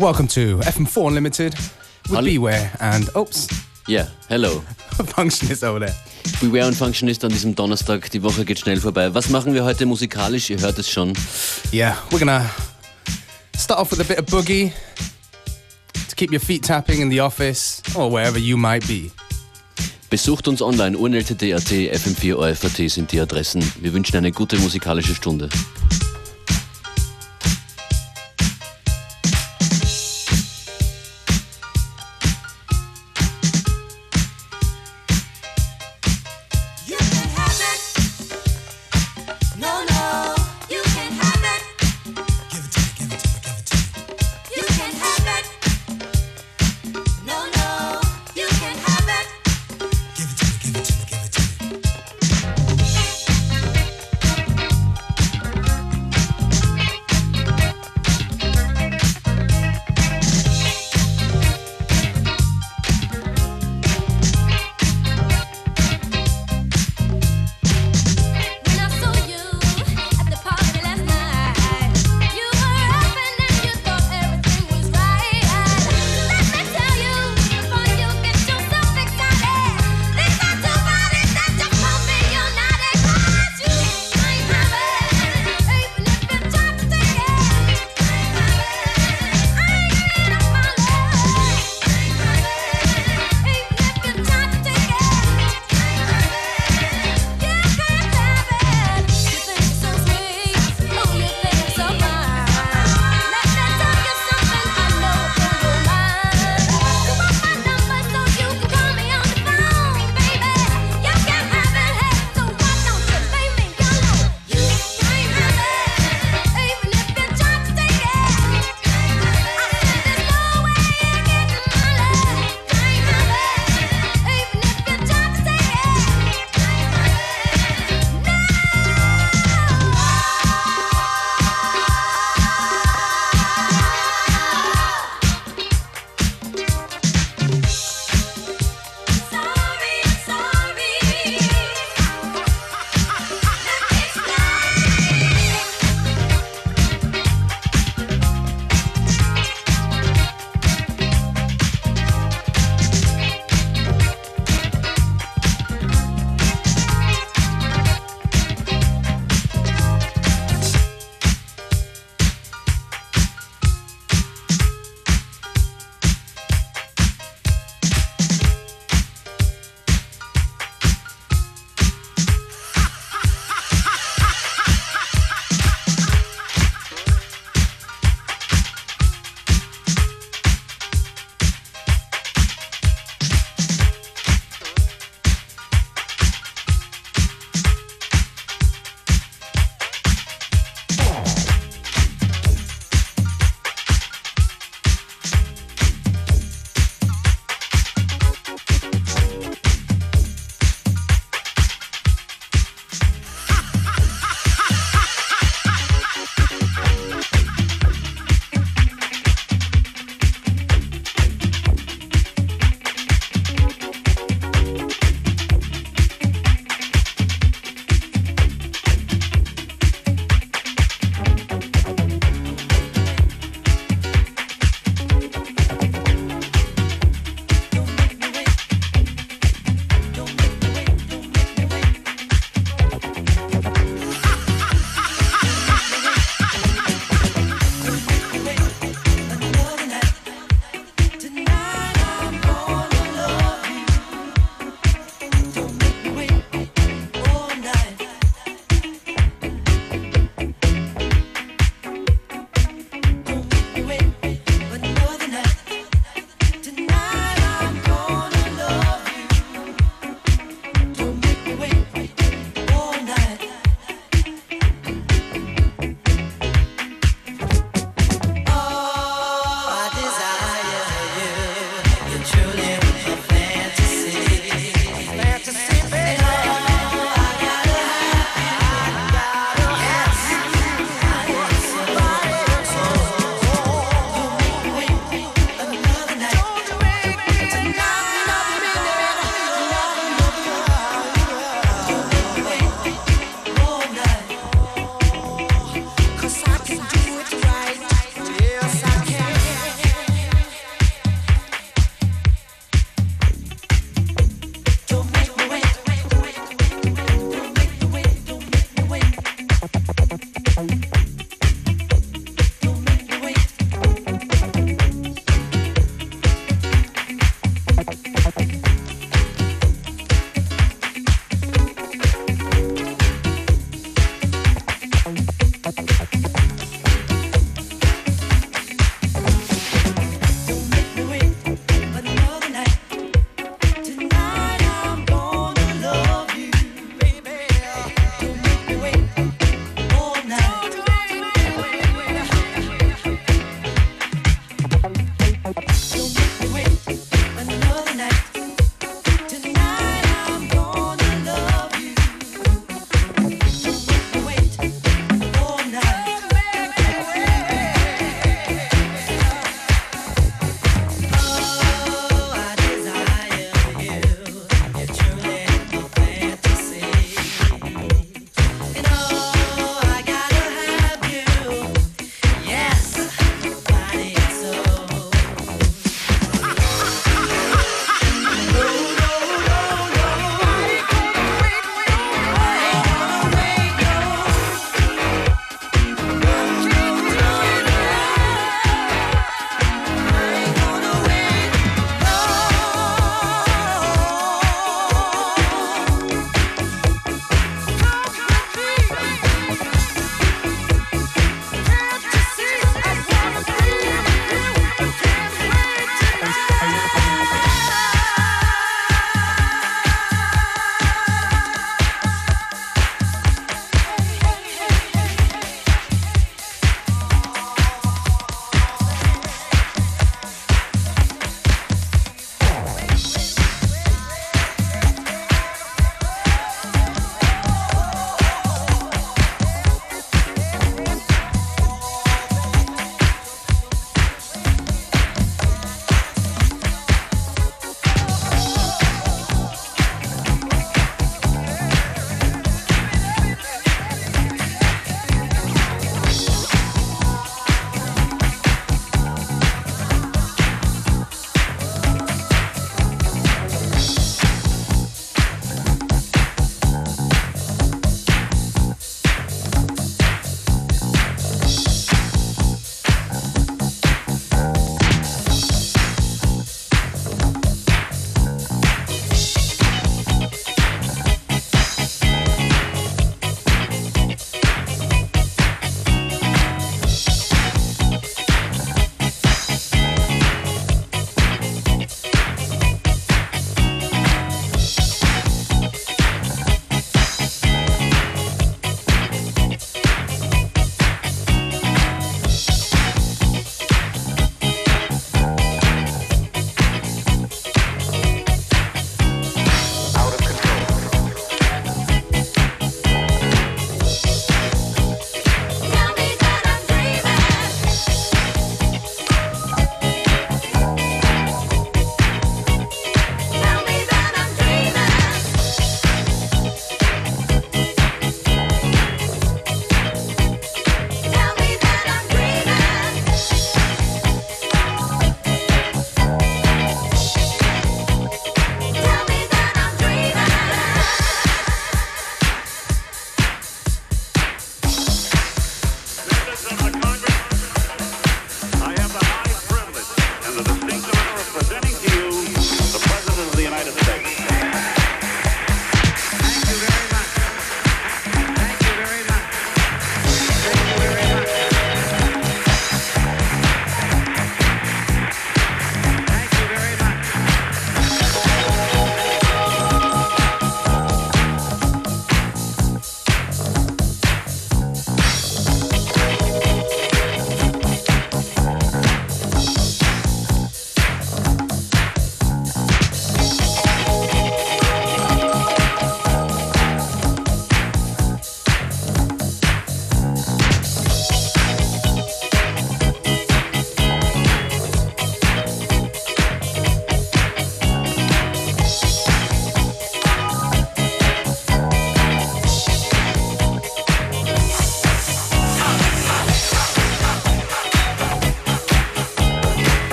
Welcome to FM4 Unlimited with Hallo. Beware and oops, Ja, hello. Functionist over there. Beware und Functionist an diesem Donnerstag. Die Woche geht schnell vorbei. Was machen wir heute musikalisch? Ihr hört es schon. Yeah, we're gonna start off with a bit of boogie to keep your feet tapping in the office or wherever you might be. Besucht uns online. UNLTT.at, FM4 OFAT sind die Adressen. Wir wünschen eine gute musikalische Stunde.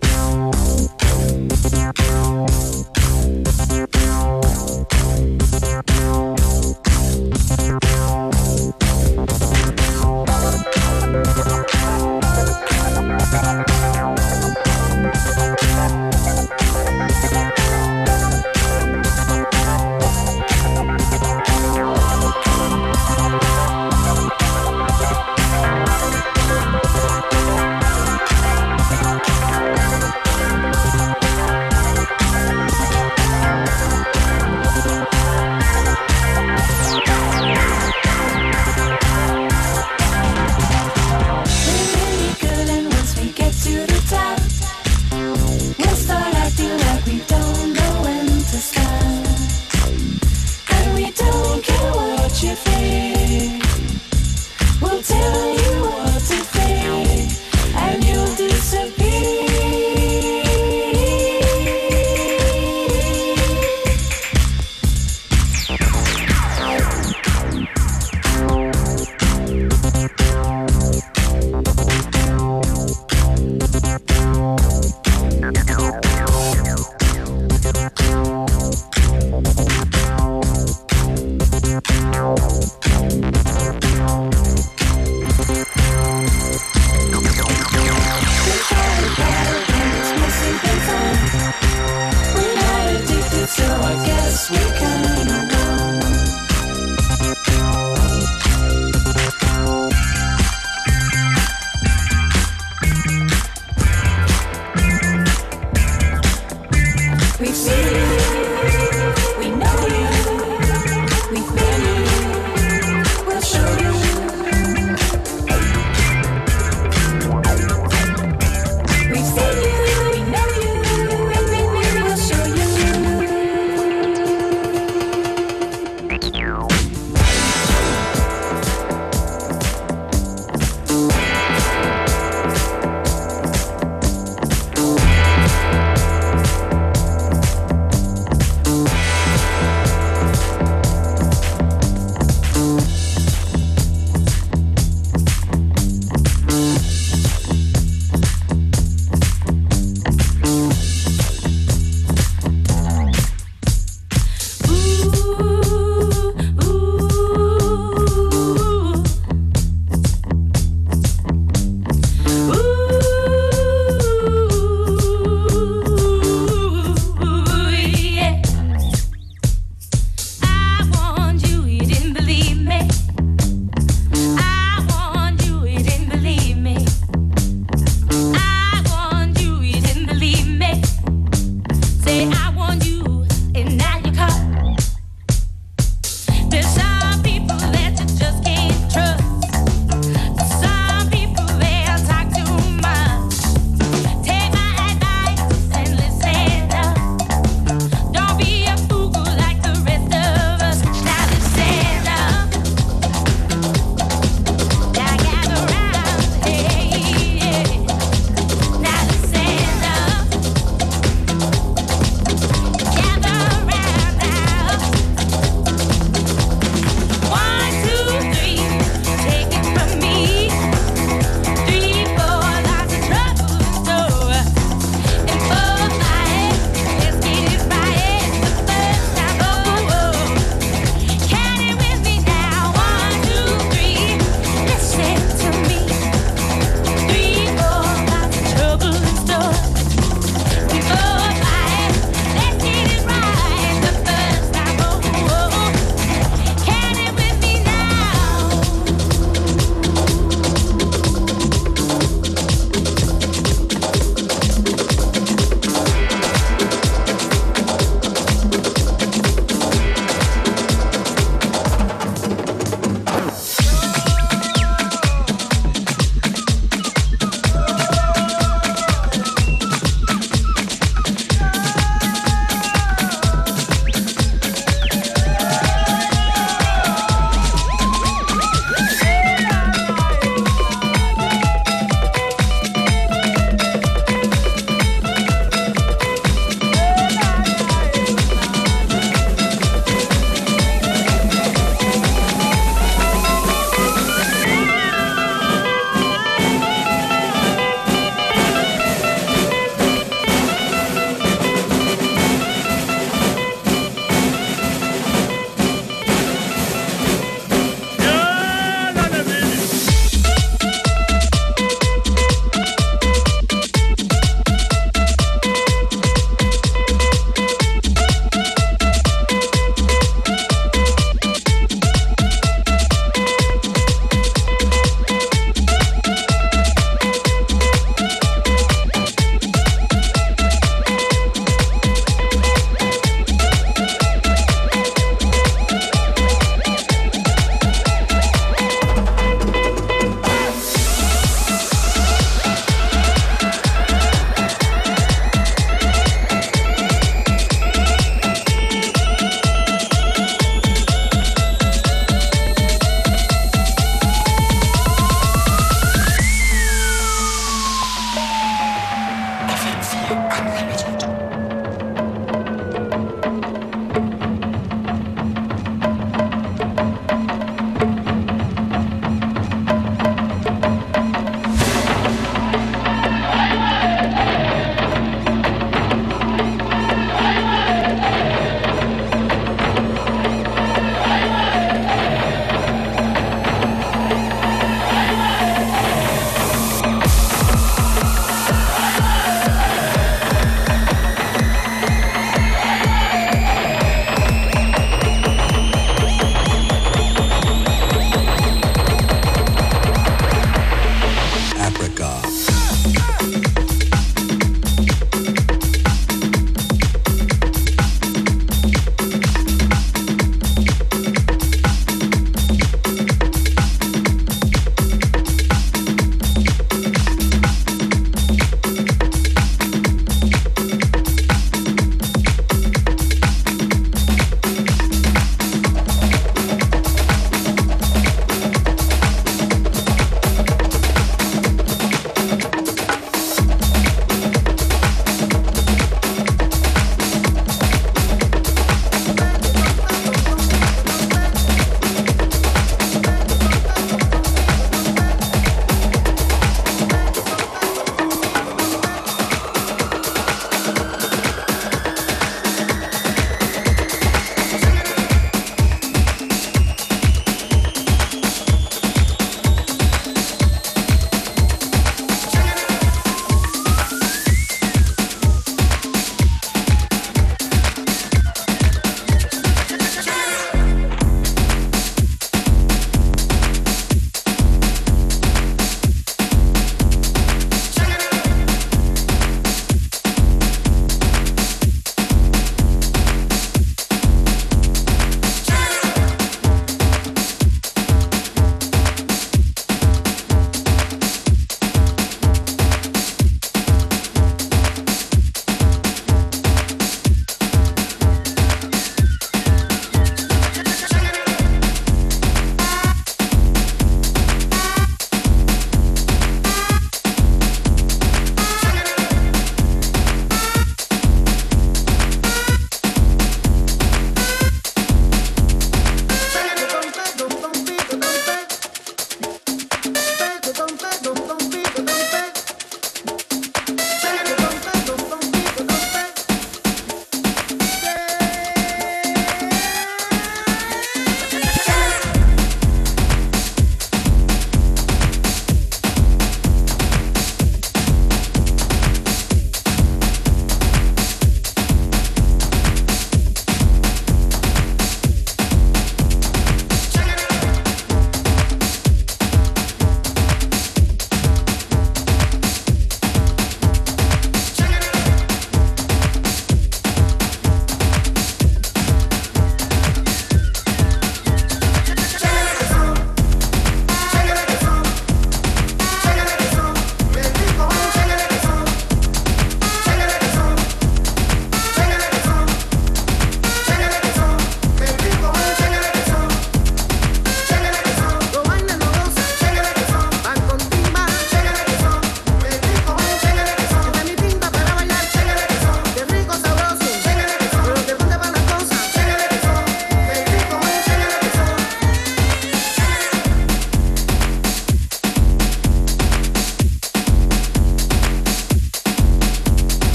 Bye.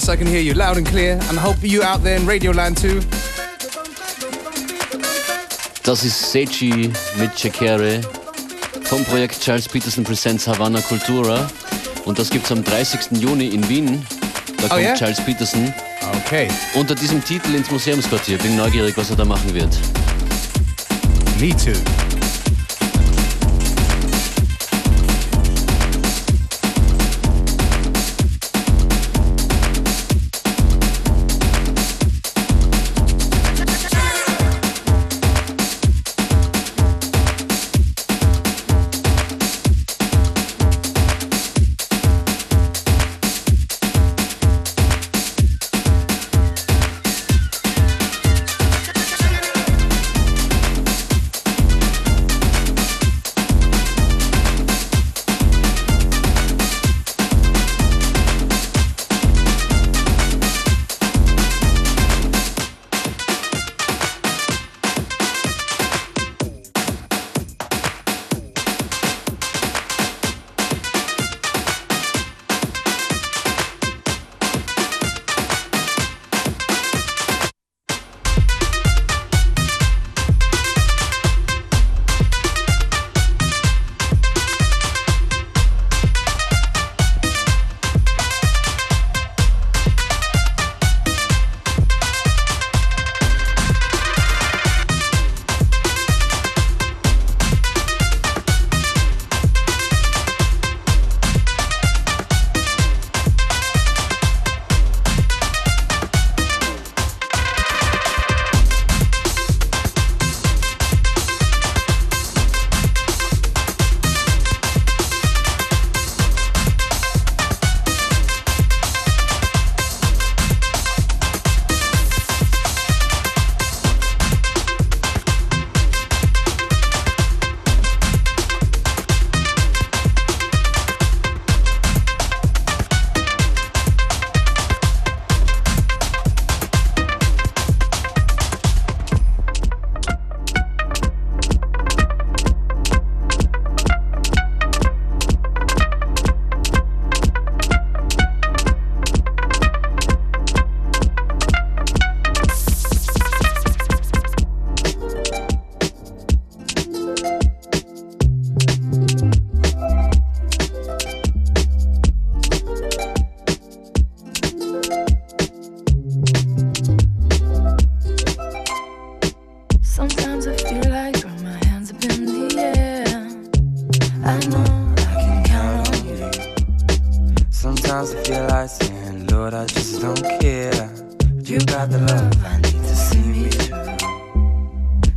Yes, I can hear you loud and clear, and I hope you out there in Radio Land too. Das ist Sechi mit Chekere vom Projekt Charles Peterson Presents Havana Cultura. Und das gibt's am 30. Juni in Wien. Da kommt ja? Charles Peterson Okay, unter diesem Titel ins Museumsquartier. Bin neugierig, was er da machen wird. me too. I know I can count on you. Sometimes I feel like saying, Lord, I just don't care. But you got the love. I need to see me through.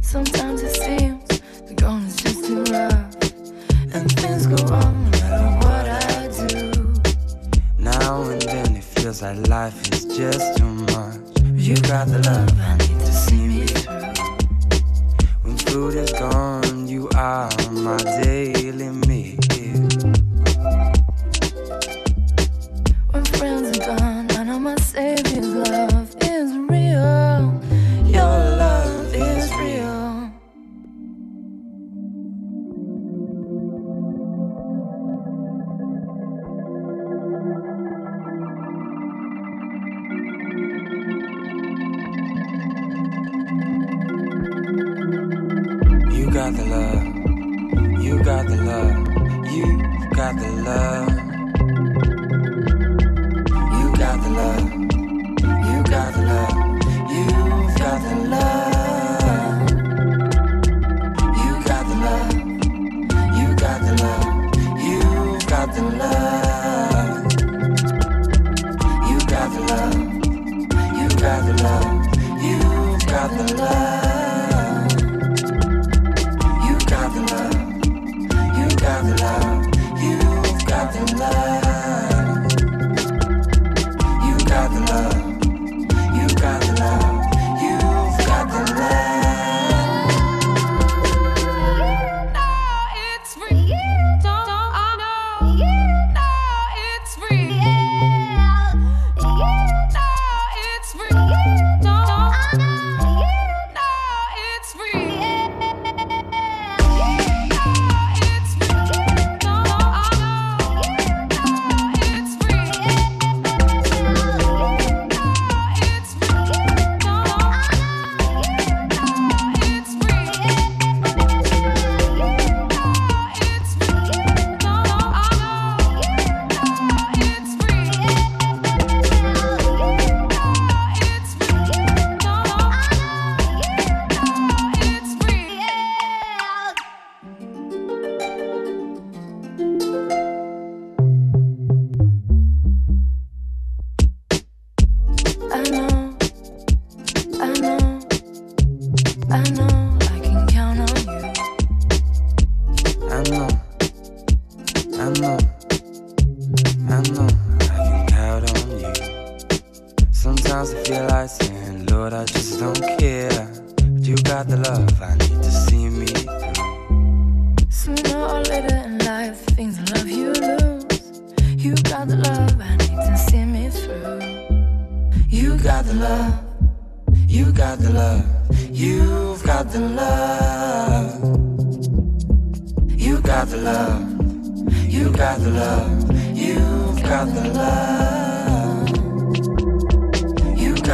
Sometimes it seems the going is just too rough, and things go wrong no matter what I do. Now and then it feels like life is just too much. You got the love. Love, I need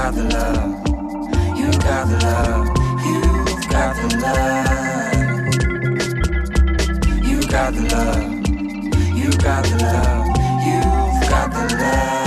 got the love. You got the love. You've got the love. You got the love. You got the love. You've got the love.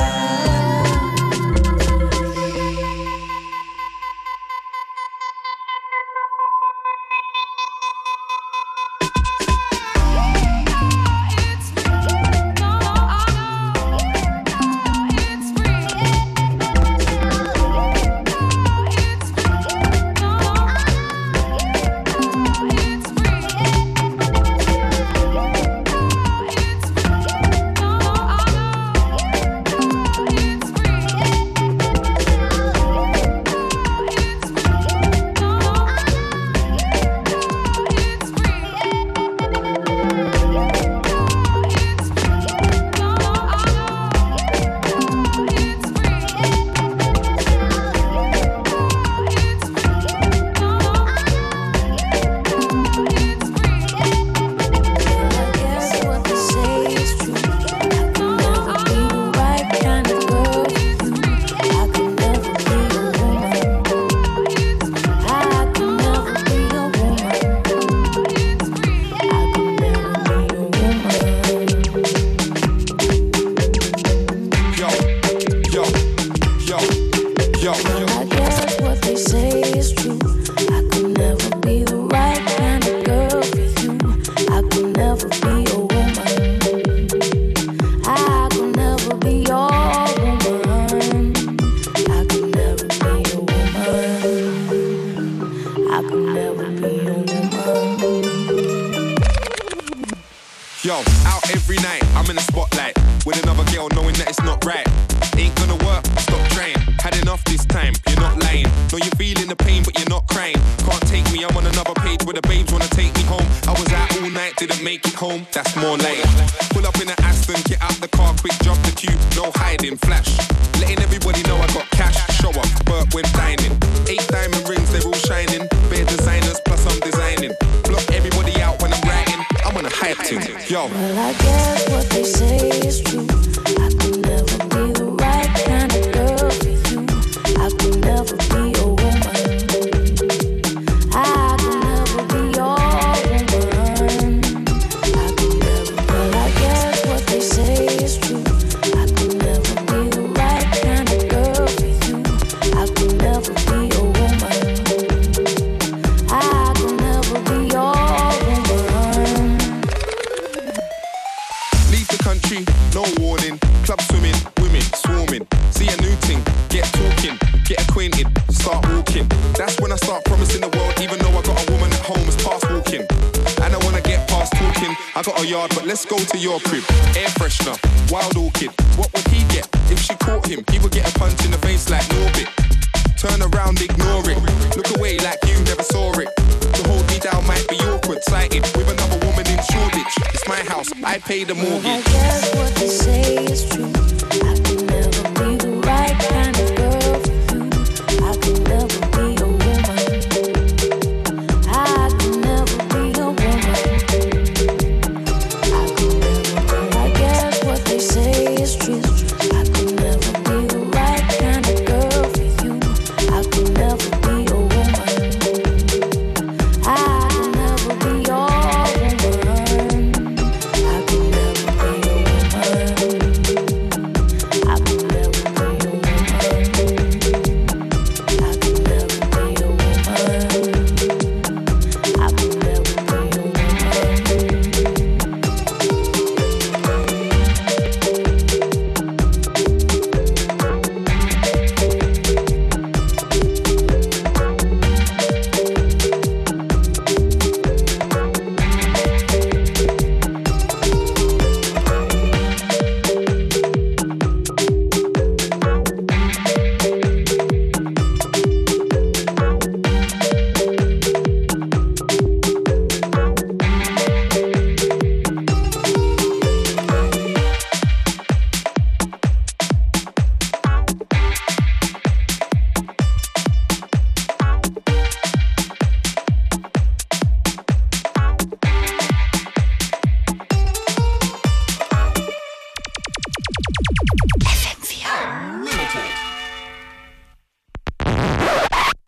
with another woman in Shoreditch. It's my house, I pay the mortgage. I guess what they say is true.